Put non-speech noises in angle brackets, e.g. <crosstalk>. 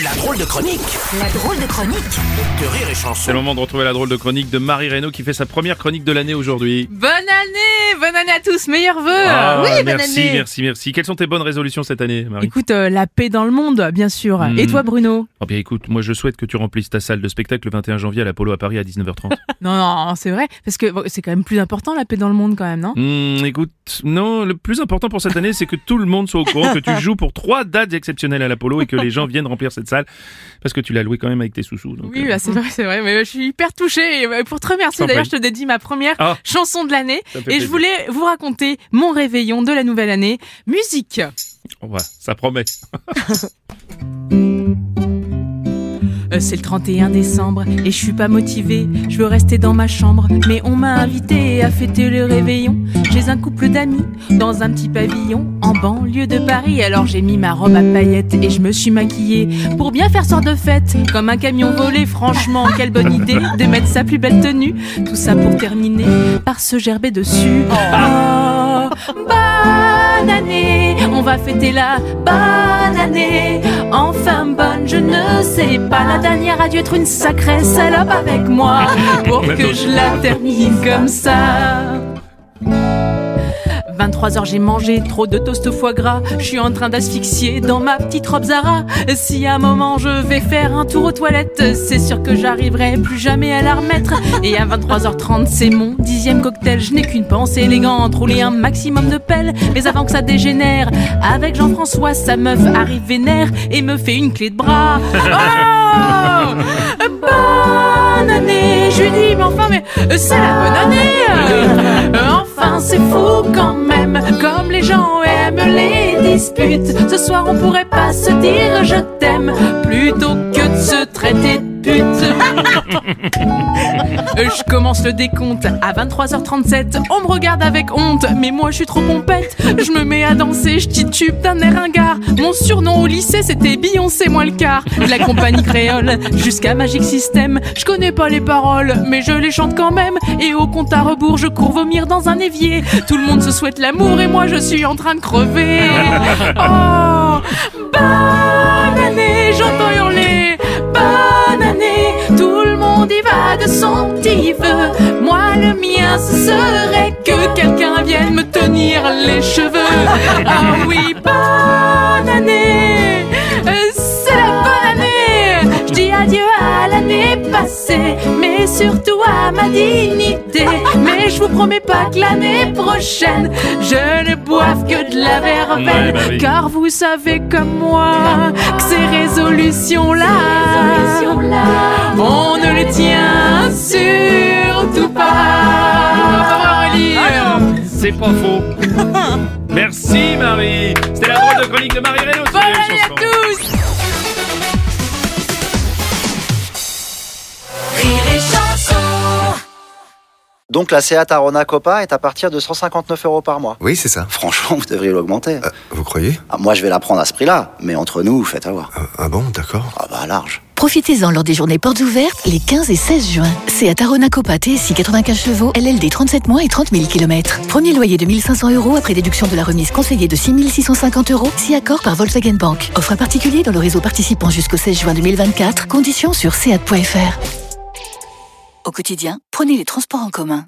La drôle de chronique La drôle de chronique de rire et chanson. C'est le moment de retrouver la drôle de chronique de Marie Reynaud qui fait sa première chronique de l'année aujourd'hui. Bonne année Bonne année à tous, meilleurs vœux Ah, Oui, bonne merci, année merci, merci. Quelles sont tes bonnes résolutions cette année, Marie Écoute, euh, la paix dans le monde, bien sûr. Hmm. Et toi, Bruno Oh bien écoute, moi je souhaite que tu remplisses ta salle de spectacle le 21 janvier à l'Apollo à Paris à 19h30. <laughs> Non, non, c'est vrai, parce que bon, c'est quand même plus important, la paix dans le monde, quand même, non? Hmm, écoute, non, le plus important pour cette année, c'est que tout le monde soit au courant que tu <laughs> joues pour trois dates exceptionnelles à l'Apollo et que les gens viennent remplir cette salle parce que tu l'as loué quand même avec tes sous-sous. Oui, euh, bah, c'est vrai, c'est vrai, mais je suis hyper touchée. Et euh, pour te remercier, d'ailleurs, je te dédie ma première Ah. chanson de l'année. Et je voulais vous raconter mon réveillon de la nouvelle année. Musique ouais, ça promet. <laughs> Euh, C'est le 31 décembre et je suis pas motivée. Je veux rester dans ma chambre, mais on m'a invité à fêter le réveillon. J'ai un couple d'amis dans un petit pavillon en banlieue de Paris. Alors j'ai mis ma robe à paillettes et je me suis maquillée pour bien faire sorte de fête, comme un camion volé. Franchement, quelle bonne <laughs> idée de mettre sa plus belle tenue. Tout ça pour terminer par se gerber dessus. Oh, bonne année, on va fêter la bonne année. Enfin bonne, je ne sais pas. La dernière a dû être une sacrée salope avec moi <laughs> pour que je la termine comme ça. 23h j'ai mangé trop de toast au foie gras. Je suis en train d'asphyxier dans ma petite robe Zara. Si à un moment je vais faire un tour aux toilettes C'est sûr que j'arriverai plus jamais à la remettre. Et à 23h30 c'est mon dixième cocktail. Je n'ai qu'une pensée élégante Rouler un maximum de pelles Mais avant que ça dégénère Avec Jean-François sa meuf arrive vénère Et me fait une clé de bras. <laughs> Oh Bonne année Je lui dis mais enfin mais c'est la bonne année Euh, <laughs> C'est fou quand même Comme les gens aiment les disputes. Ce soir on pourrait pas se dire je t'aime Plutôt que de se traiter Euh, Je commence le décompte. À 23h37 On me regarde avec honte. Mais moi je suis trop pompette. Je me mets à danser, je titube d'un air Mon surnom au lycée c'était Beyoncé moins le quart. De la compagnie créole jusqu'à Magic System. Je connais pas les paroles mais je les chante quand même. Et au compte à rebours je cours vomir dans un évier. Tout le monde se souhaite l'amour et moi je suis en train de crever. Oh Bonne de son petit Moi le mien ce serait que quelqu'un vienne me tenir les cheveux. <laughs> Ah oui bonne année. C'est la bonne année. Je dis adieu à l'année passée Mais surtout à ma dignité. Mais je vous promets pas que l'année prochaine Je ne boive que de la verveine. Ouais, bah oui. Car vous savez comme moi Que ces résolutions-là tient surtout pas. C'est pas faux. <laughs> Merci Marie. C'était la drôle de chronique de Marie Reynaud. sur Bonne année à tous Donc la Seat Arona Copa est à partir de 159 euros par mois. Oui, c'est ça. Franchement, vous devriez l'augmenter. Euh, vous croyez? Ah, moi, je vais la prendre à ce prix-là, mais entre nous, faites avoir. Euh, Ah bon, d'accord. Ah bah large. Profitez-en lors des journées portes ouvertes les 15 et 16 juin. C'est à Tarona Copa TSI 95 chevaux, LLD 37 mois et 30 000 km. Premier loyer de 1500 euros après déduction de la remise conseillée de 6 650 euros, si accord par Volkswagen Bank. Offre à particulier dans le réseau participant jusqu'au 16 juin 2024. Conditions sur seat.fr. Au quotidien, prenez les transports en commun.